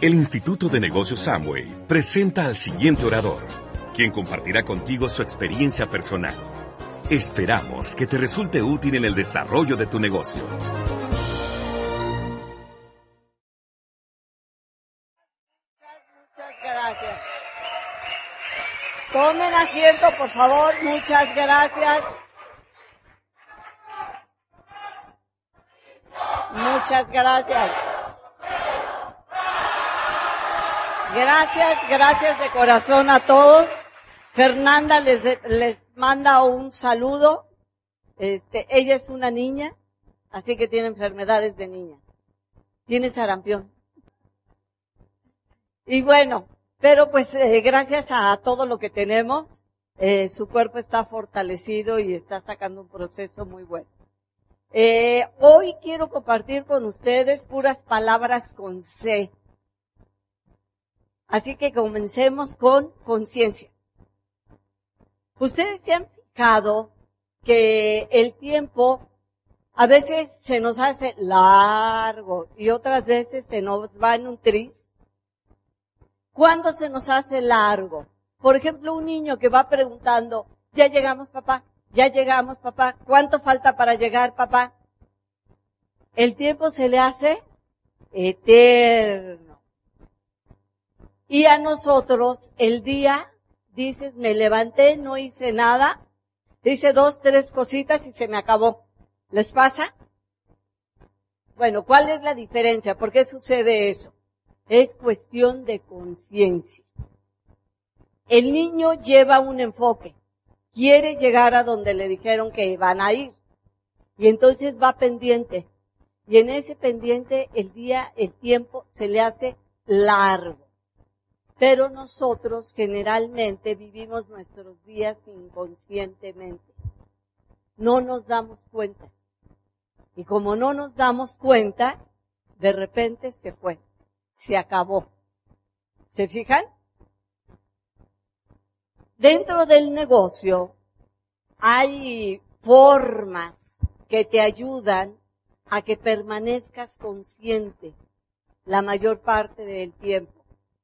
El Instituto de Negocios Samway presenta al siguiente orador, quien compartirá contigo su experiencia personal. Esperamos que te resulte útil en el desarrollo de tu negocio. Muchas gracias. Tomen asiento, por favor. Muchas gracias. Muchas gracias. Gracias, gracias de corazón a todos. Fernanda les, les manda un saludo. Este, ella es una niña, así que tiene enfermedades de niña. Tiene sarampión. Y bueno, pero pues eh, gracias a todo lo que tenemos, eh, su cuerpo está fortalecido y está sacando un proceso muy bueno. Eh, hoy quiero compartir con ustedes puras palabras con C. Así que comencemos con conciencia. Ustedes se han fijado que el tiempo a veces se nos hace largo y otras veces se nos va en un tris. ¿Cuándo se nos hace largo? Por ejemplo, un niño que va preguntando, ¿ya llegamos papá? ¿Ya llegamos papá? ¿Cuánto falta para llegar papá? El tiempo se le hace eterno. Y a nosotros el día, dices, me levanté, no hice nada, hice dos, tres cositas y se me acabó. ¿Les pasa? Bueno, ¿cuál es la diferencia? ¿Por qué sucede eso? Es cuestión de conciencia. El niño lleva un enfoque, quiere llegar a donde le dijeron que iban a ir. Y entonces va pendiente. Y en ese pendiente el día, el tiempo se le hace largo. Pero nosotros generalmente vivimos nuestros días inconscientemente. No nos damos cuenta. Y como no nos damos cuenta, de repente se fue, se acabó. ¿Se fijan? Dentro del negocio hay formas que te ayudan a que permanezcas consciente la mayor parte del tiempo.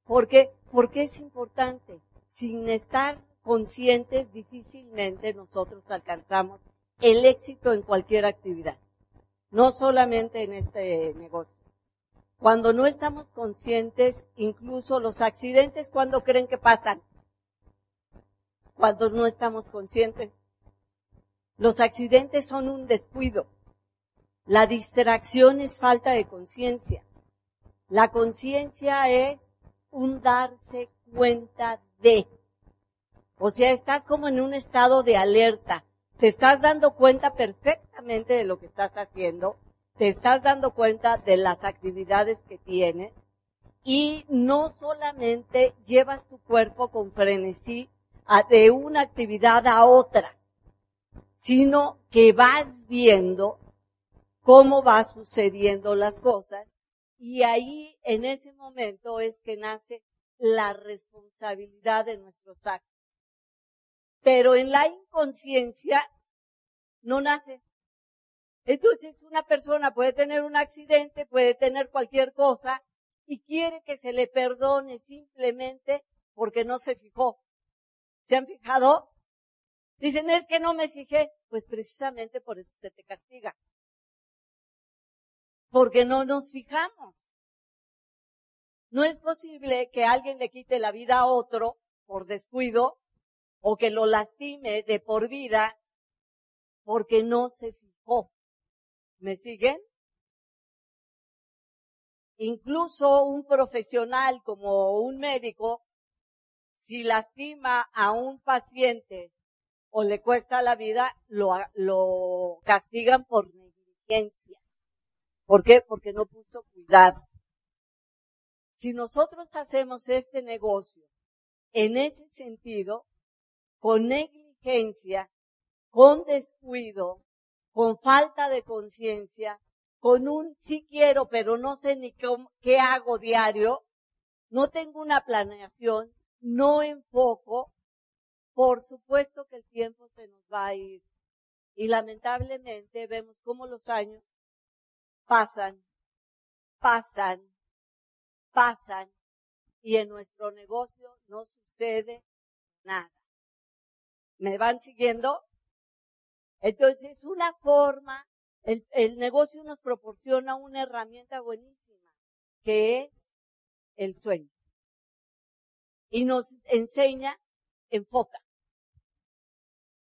Porque ¿Por qué es importante? Sin estar conscientes, difícilmente nosotros alcanzamos el éxito en cualquier actividad, no solamente en este negocio. Cuando no estamos conscientes, incluso los accidentes, cuando creen que pasan? Cuando no estamos conscientes. Los accidentes son un descuido. La distracción es falta de conciencia. La conciencia es un darse cuenta de. O sea, estás como en un estado de alerta. Te estás dando cuenta perfectamente de lo que estás haciendo. Te estás dando cuenta de las actividades que tienes. Y no solamente llevas tu cuerpo con frenesí de una actividad a otra, sino que vas viendo cómo va sucediendo las cosas y ahí, en ese momento, es que nace la responsabilidad de nuestros actos. Pero en la inconsciencia no nace. Entonces, una persona puede tener un accidente, puede tener cualquier cosa y quiere que se le perdone simplemente porque no se fijó. ¿Se han fijado? Dicen, es que no me fijé. Pues precisamente por eso se te castiga porque no nos fijamos. No es posible que alguien le quite la vida a otro por descuido o que lo lastime de por vida porque no se fijó. ¿Me siguen? Incluso un profesional como un médico, si lastima a un paciente o le cuesta la vida, lo, castigan por negligencia. ¿Por qué? Porque no puso cuidado. Si nosotros hacemos este negocio en ese sentido, con negligencia, con descuido, con falta de conciencia, con un sí quiero, pero no sé ni qué, hago diario, no tengo una planeación, no enfoco, por supuesto que el tiempo se nos va a ir. Y lamentablemente vemos cómo los años pasan, pasan, pasan y en nuestro negocio no sucede nada. ¿Me van siguiendo? Entonces, una forma, el, el negocio nos proporciona una herramienta buenísima, que es el sueño. Y nos enseña, enfoca.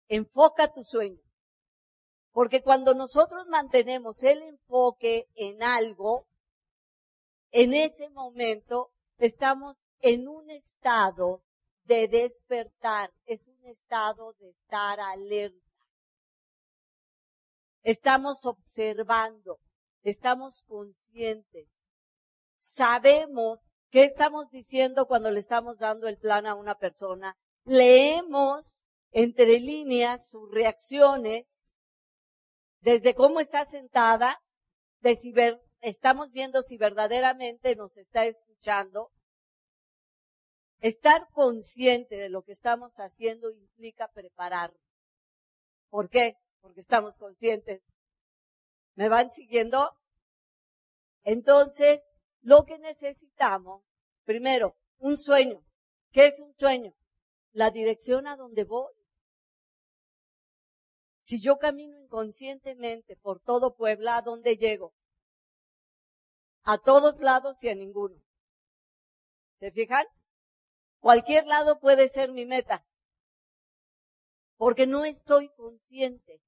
Enfoca tu sueño. Porque cuando nosotros mantenemos el enfoque en algo, en ese momento estamos en un estado de despertar, es un estado de estar alerta. Estamos observando, estamos conscientes, sabemos qué estamos diciendo cuando le estamos dando el plan a una persona, leemos entre líneas sus reacciones, desde cómo está sentada, de si ver, estamos viendo si verdaderamente nos está escuchando. Estar consciente de lo que estamos haciendo implica prepararnos. ¿Por qué? Porque estamos conscientes. ¿Me van siguiendo? Entonces, lo que necesitamos, primero, un sueño. ¿Qué es un sueño? La dirección a donde voy. Si yo camino inconscientemente por todo Puebla, ¿a dónde llego? A todos lados y a ninguno. ¿Se fijan? Cualquier lado puede ser mi meta. Porque no estoy consciente.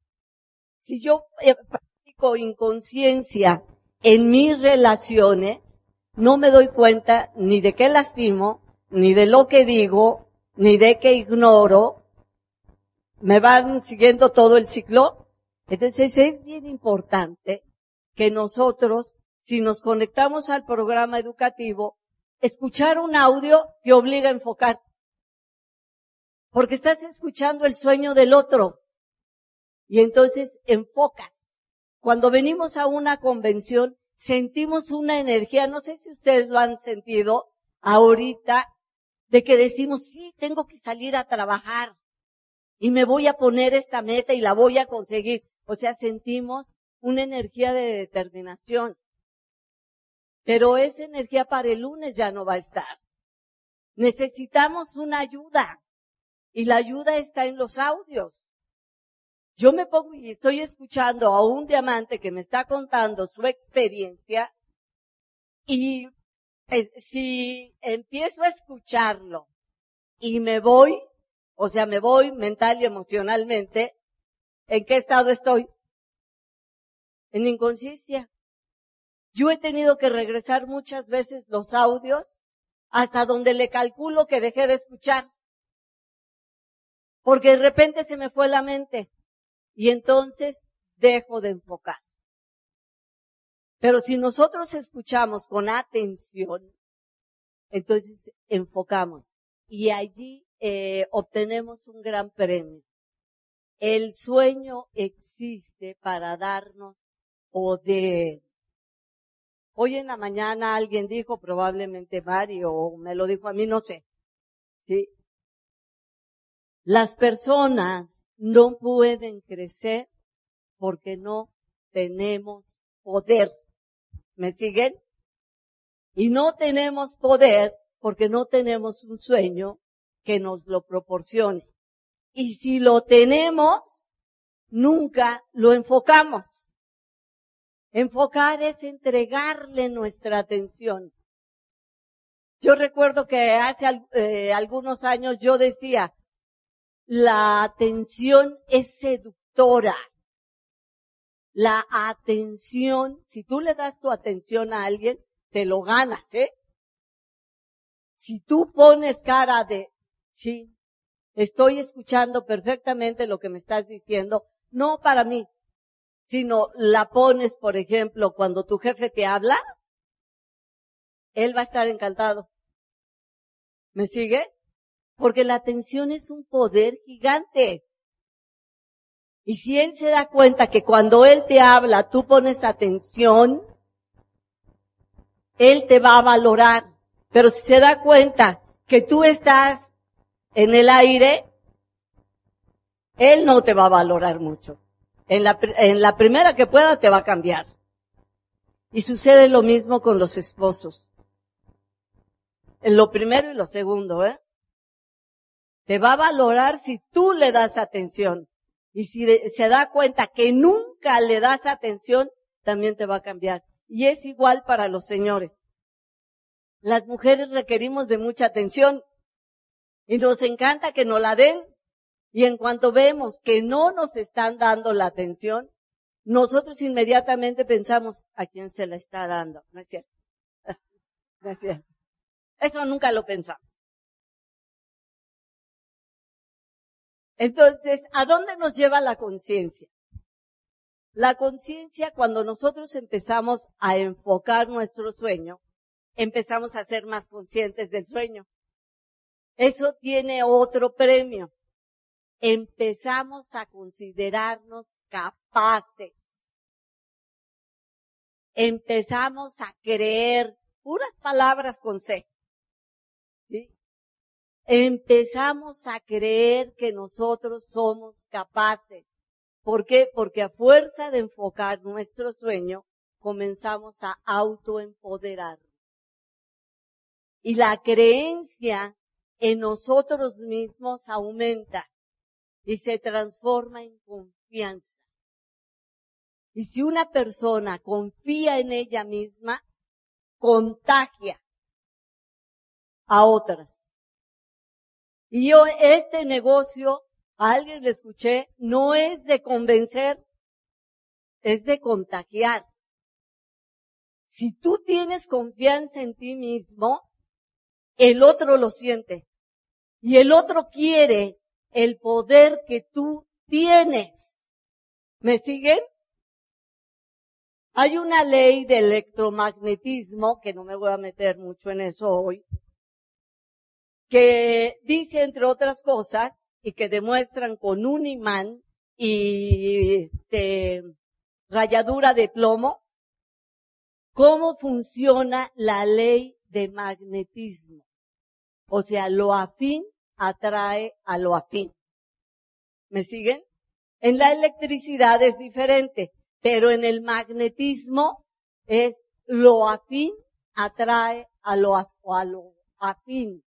Si yo eh, practico inconsciencia en mis relaciones, no me doy cuenta ni de qué lastimo, ni de lo que digo, ni de qué ignoro. ¿Me van siguiendo todo el ciclo? Entonces es bien importante que nosotros, si nos conectamos al programa educativo, escuchar un audio te obliga a enfocar. Porque estás escuchando el sueño del otro. Y entonces enfocas. Cuando venimos a una convención, sentimos una energía, no sé si ustedes lo han sentido ahorita, de que decimos, sí, tengo que salir a trabajar y me voy a poner esta meta y la voy a conseguir. O sea, sentimos una energía de determinación. Pero esa energía para el lunes ya no va a estar. Necesitamos una ayuda. Y la ayuda está en los audios. Yo me pongo y estoy escuchando a un diamante que me está contando su experiencia y eh, si empiezo a escucharlo y me voy, o sea, me voy mental y emocionalmente, ¿en qué estado estoy? En inconsciencia. Yo he tenido que regresar muchas veces los audios hasta donde le calculo que dejé de escuchar. Porque de repente se me fue la mente. Y entonces dejo de enfocar. Pero si nosotros escuchamos con atención, entonces enfocamos y allí eh, obtenemos un gran premio. El sueño existe para darnos poder. Hoy en la mañana alguien dijo, probablemente Mario, o me lo dijo a mí, no sé. ¿Sí? Las personas no pueden crecer porque no tenemos poder. ¿Me siguen? Y no tenemos poder porque no tenemos un sueño que nos lo proporcione. Y si lo tenemos, nunca lo enfocamos. Enfocar es entregarle nuestra atención. Yo recuerdo que hace eh, algunos años yo decía, la atención es seductora. La atención, si tú le das tu atención a alguien, te lo ganas, ¿eh? Si tú pones cara de, sí, estoy escuchando perfectamente lo que me estás diciendo, no para mí, sino la pones, por ejemplo, cuando tu jefe te habla, él va a estar encantado. ¿Me sigues? Porque la atención es un poder gigante. Y si él se da cuenta que cuando él te habla, tú pones atención, él te va a valorar. Pero si se da cuenta que tú estás en el aire, él no te va a valorar mucho. En la, en la primera que pueda te va a cambiar. Y sucede lo mismo con los esposos. En lo primero y lo segundo, ¿eh? Te va a valorar si tú le das atención. Y si se da cuenta que nunca le das atención, también te va a cambiar. Y es igual para los señores. Las mujeres requerimos de mucha atención y nos encanta que nos la den. Y en cuanto vemos que no nos están dando la atención, nosotros inmediatamente pensamos, ¿a quién se la está dando? No es cierto. No es cierto. Eso nunca lo pensamos. Entonces, ¿a dónde nos lleva la conciencia? La conciencia, cuando nosotros empezamos a enfocar nuestro sueño, empezamos a ser más conscientes del sueño. Eso tiene otro premio. Empezamos a considerarnos capaces. Empezamos a creer puras palabras con C. Empezamos a creer que nosotros somos capaces. ¿Por qué? Porque a fuerza de enfocar nuestro sueño, comenzamos a autoempoderar. Y la creencia en nosotros mismos aumenta y se transforma en confianza. Y si una persona confía en ella misma, contagia a otras. Y yo, este negocio, a alguien le escuché, no es de convencer, es de contagiar. Si tú tienes confianza en ti mismo, el otro lo siente. Y el otro quiere el poder que tú tienes. ¿Me siguen? Hay una ley de electromagnetismo, que no me voy a meter mucho en eso hoy, que dice, entre otras cosas, y que demuestran con un imán y este, rayadura de plomo, cómo funciona la ley de magnetismo. O sea, lo afín atrae a lo afín. ¿Me siguen? En la electricidad es diferente, pero en el magnetismo es lo afín atrae a lo, afín.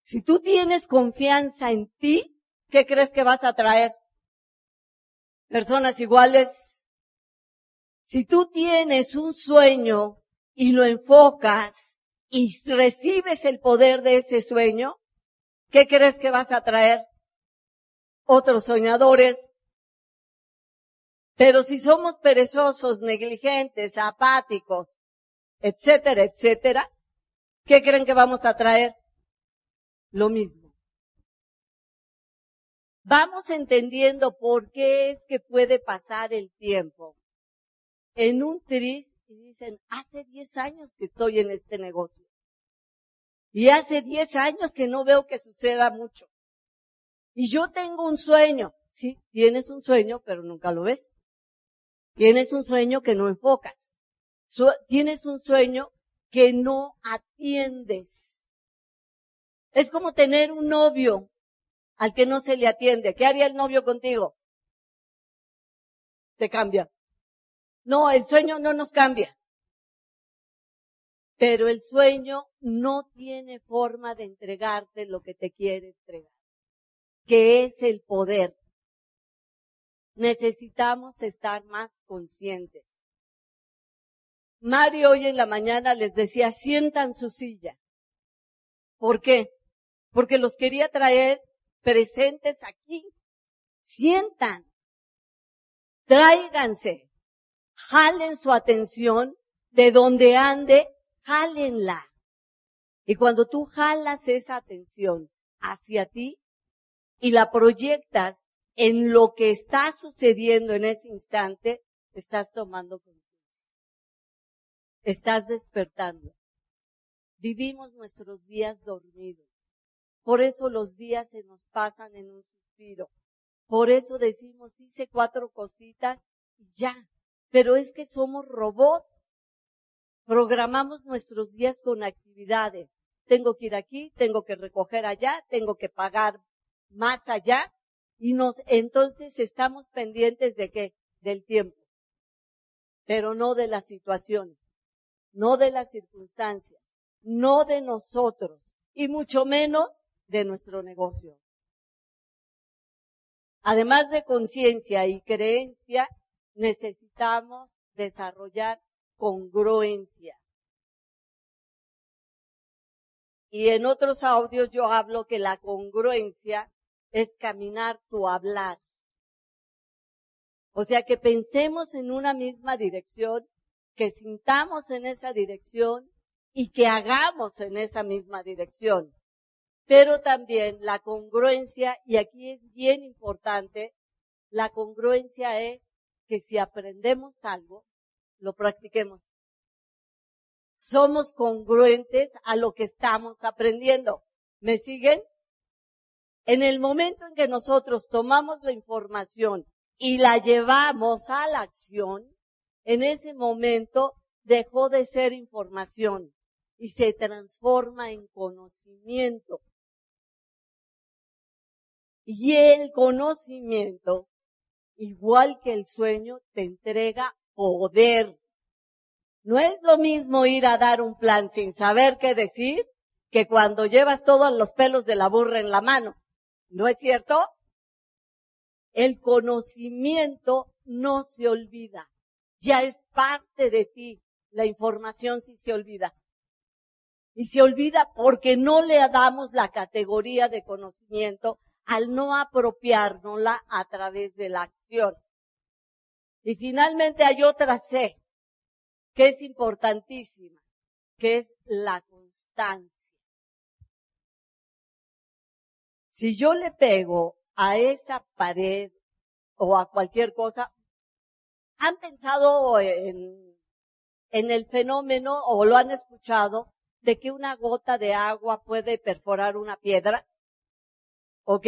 Si tú tienes confianza en ti, ¿qué crees que vas a atraer? Personas iguales. Si tú tienes un sueño y lo enfocas y recibes el poder de ese sueño, ¿qué crees que vas a traer? Otros soñadores. Pero si somos perezosos, negligentes, apáticos, etcétera, etcétera, ¿qué creen que vamos a traer? Lo mismo. Vamos entendiendo por qué es que puede pasar el tiempo en un triste y dicen, hace 10 años que estoy en este negocio. Y hace 10 años que no veo que suceda mucho. Y yo tengo un sueño. Sí, tienes un sueño, pero nunca lo ves. Tienes un sueño que no enfocas. tienes un sueño que no atiendes. Es como tener un novio al que no se le atiende. ¿Qué haría el novio contigo? Se cambia. No, el sueño no nos cambia. Pero el sueño no tiene forma de entregarte lo que te quiere entregar, que es el poder. Necesitamos estar más conscientes. Mario hoy en la mañana les decía, sientan su silla. ¿Por qué? Porque los quería traer presentes aquí. Sientan. Tráiganse jalen su atención de donde ande, jálenla. Y cuando tú jalas esa atención hacia ti y la proyectas en lo que está sucediendo en ese instante, estás tomando conciencia. Estás despertando. Vivimos nuestros días dormidos. Por eso los días se nos pasan en un suspiro. Por eso decimos, hice cuatro cositas y ya. Pero es que somos robots. Programamos nuestros días con actividades. Tengo que ir aquí, tengo que recoger allá, tengo que pagar más allá. Y nos, entonces estamos pendientes de qué? Del tiempo. Pero no de las situaciones, no de las circunstancias. no de nosotros, y mucho menos de nuestro negocio. Además de conciencia y creencia, necesitamos desarrollar congruencia. Y en otros audios yo hablo que la congruencia es caminar tu hablar. O sea, que pensemos en una misma dirección, que sintamos en esa dirección y que hagamos en esa misma dirección. Pero también la congruencia, y aquí es bien importante, la congruencia es que si aprendemos algo, lo practiquemos. Somos congruentes a lo que estamos aprendiendo. ¿Me siguen? En el momento en que nosotros tomamos la información y la llevamos a la acción, en ese momento dejó de ser información y se transforma en conocimiento. Y el conocimiento, igual que el sueño, te entrega poder. No es lo mismo ir a dar un plan sin saber qué decir que cuando llevas todos los pelos de la burra en la mano. ¿No es cierto? El conocimiento no se olvida. Ya es parte de ti. La información sí se olvida. Y se olvida porque no le damos la categoría de conocimiento al no apropiárnosla a través de la acción. Y finalmente hay otra C, que es importantísima, que es la constancia. Si yo le pego a esa pared o a cualquier cosa, ¿han pensado en, en el fenómeno o lo han escuchado de que una gota de agua puede perforar una piedra? Ok.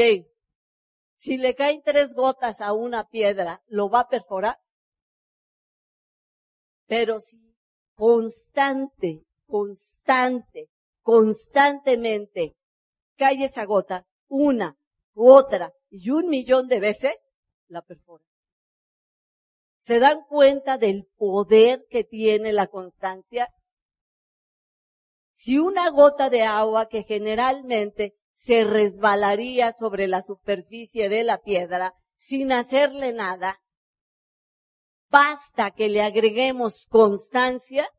Si le caen tres gotas a una piedra, ¿lo va a perforar? Pero si constante, constante, constantemente cae esa gota, una, otra y un millón de veces, la perfora. ¿Se dan cuenta del poder que tiene la constancia? Si una gota de agua que generalmente se resbalaría sobre la superficie de la piedra sin hacerle nada. Basta que le agreguemos constancia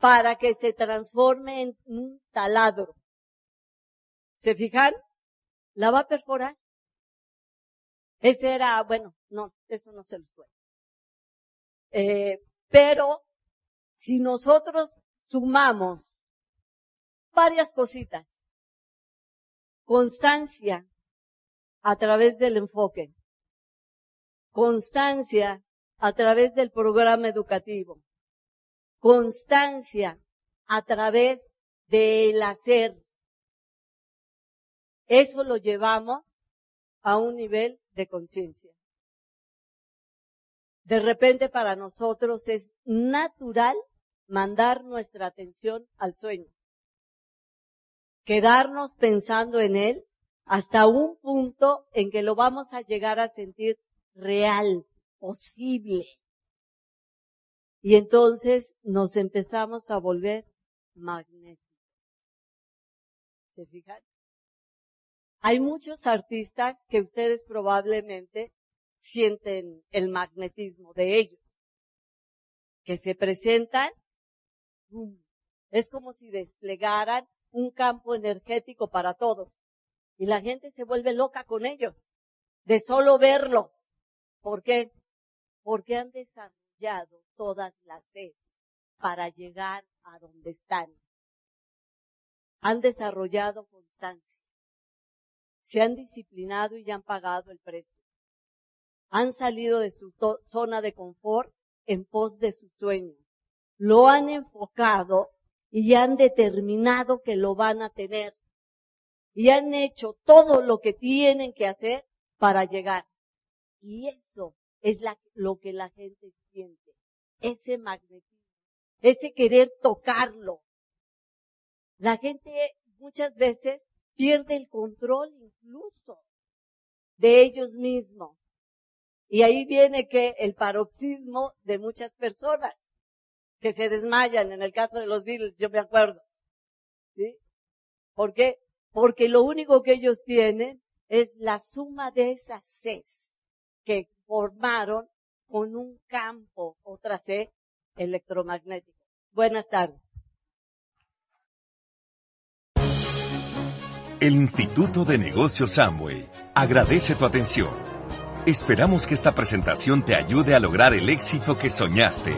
para que se transforme en un taladro. ¿Se fijan? La va a perforar. Ese era, bueno, no, eso no se lo suena. Eh, pero si nosotros sumamos varias cositas, Constancia a través del enfoque. Constancia a través del programa educativo. Constancia a través del hacer. Eso lo llevamos a un nivel de conciencia. De repente para nosotros es natural mandar nuestra atención al sueño quedarnos pensando en él hasta un punto en que lo vamos a llegar a sentir real, posible. Y entonces nos empezamos a volver magnéticos. ¿Se fijan? Hay muchos artistas que ustedes probablemente sienten el magnetismo de ellos, que se presentan, es como si desplegaran un campo energético para todos. Y la gente se vuelve loca con ellos, de solo verlos. ¿Por qué? Porque han desarrollado todas las sed para llegar a donde están. Han desarrollado constancia. Se han disciplinado y ya han pagado el precio. Han salido de su zona de confort en pos de su sueño. Lo han enfocado y han determinado que lo van a tener. Y han hecho todo lo que tienen que hacer para llegar. Y eso es lo que la gente siente. Ese magnetismo. Ese querer tocarlo. La gente muchas veces pierde el control incluso de ellos mismos. Y ahí viene que el paroxismo de muchas personas que se desmayan, en el caso de los Beatles, yo me acuerdo, ¿Sí? ¿Por qué? Porque lo único que ellos tienen es la suma de esas Cs que formaron con un campo, otra C, electromagnético. Buenas tardes. El Instituto de Negocios Samway agradece tu atención. Esperamos que esta presentación te ayude a lograr el éxito que soñaste.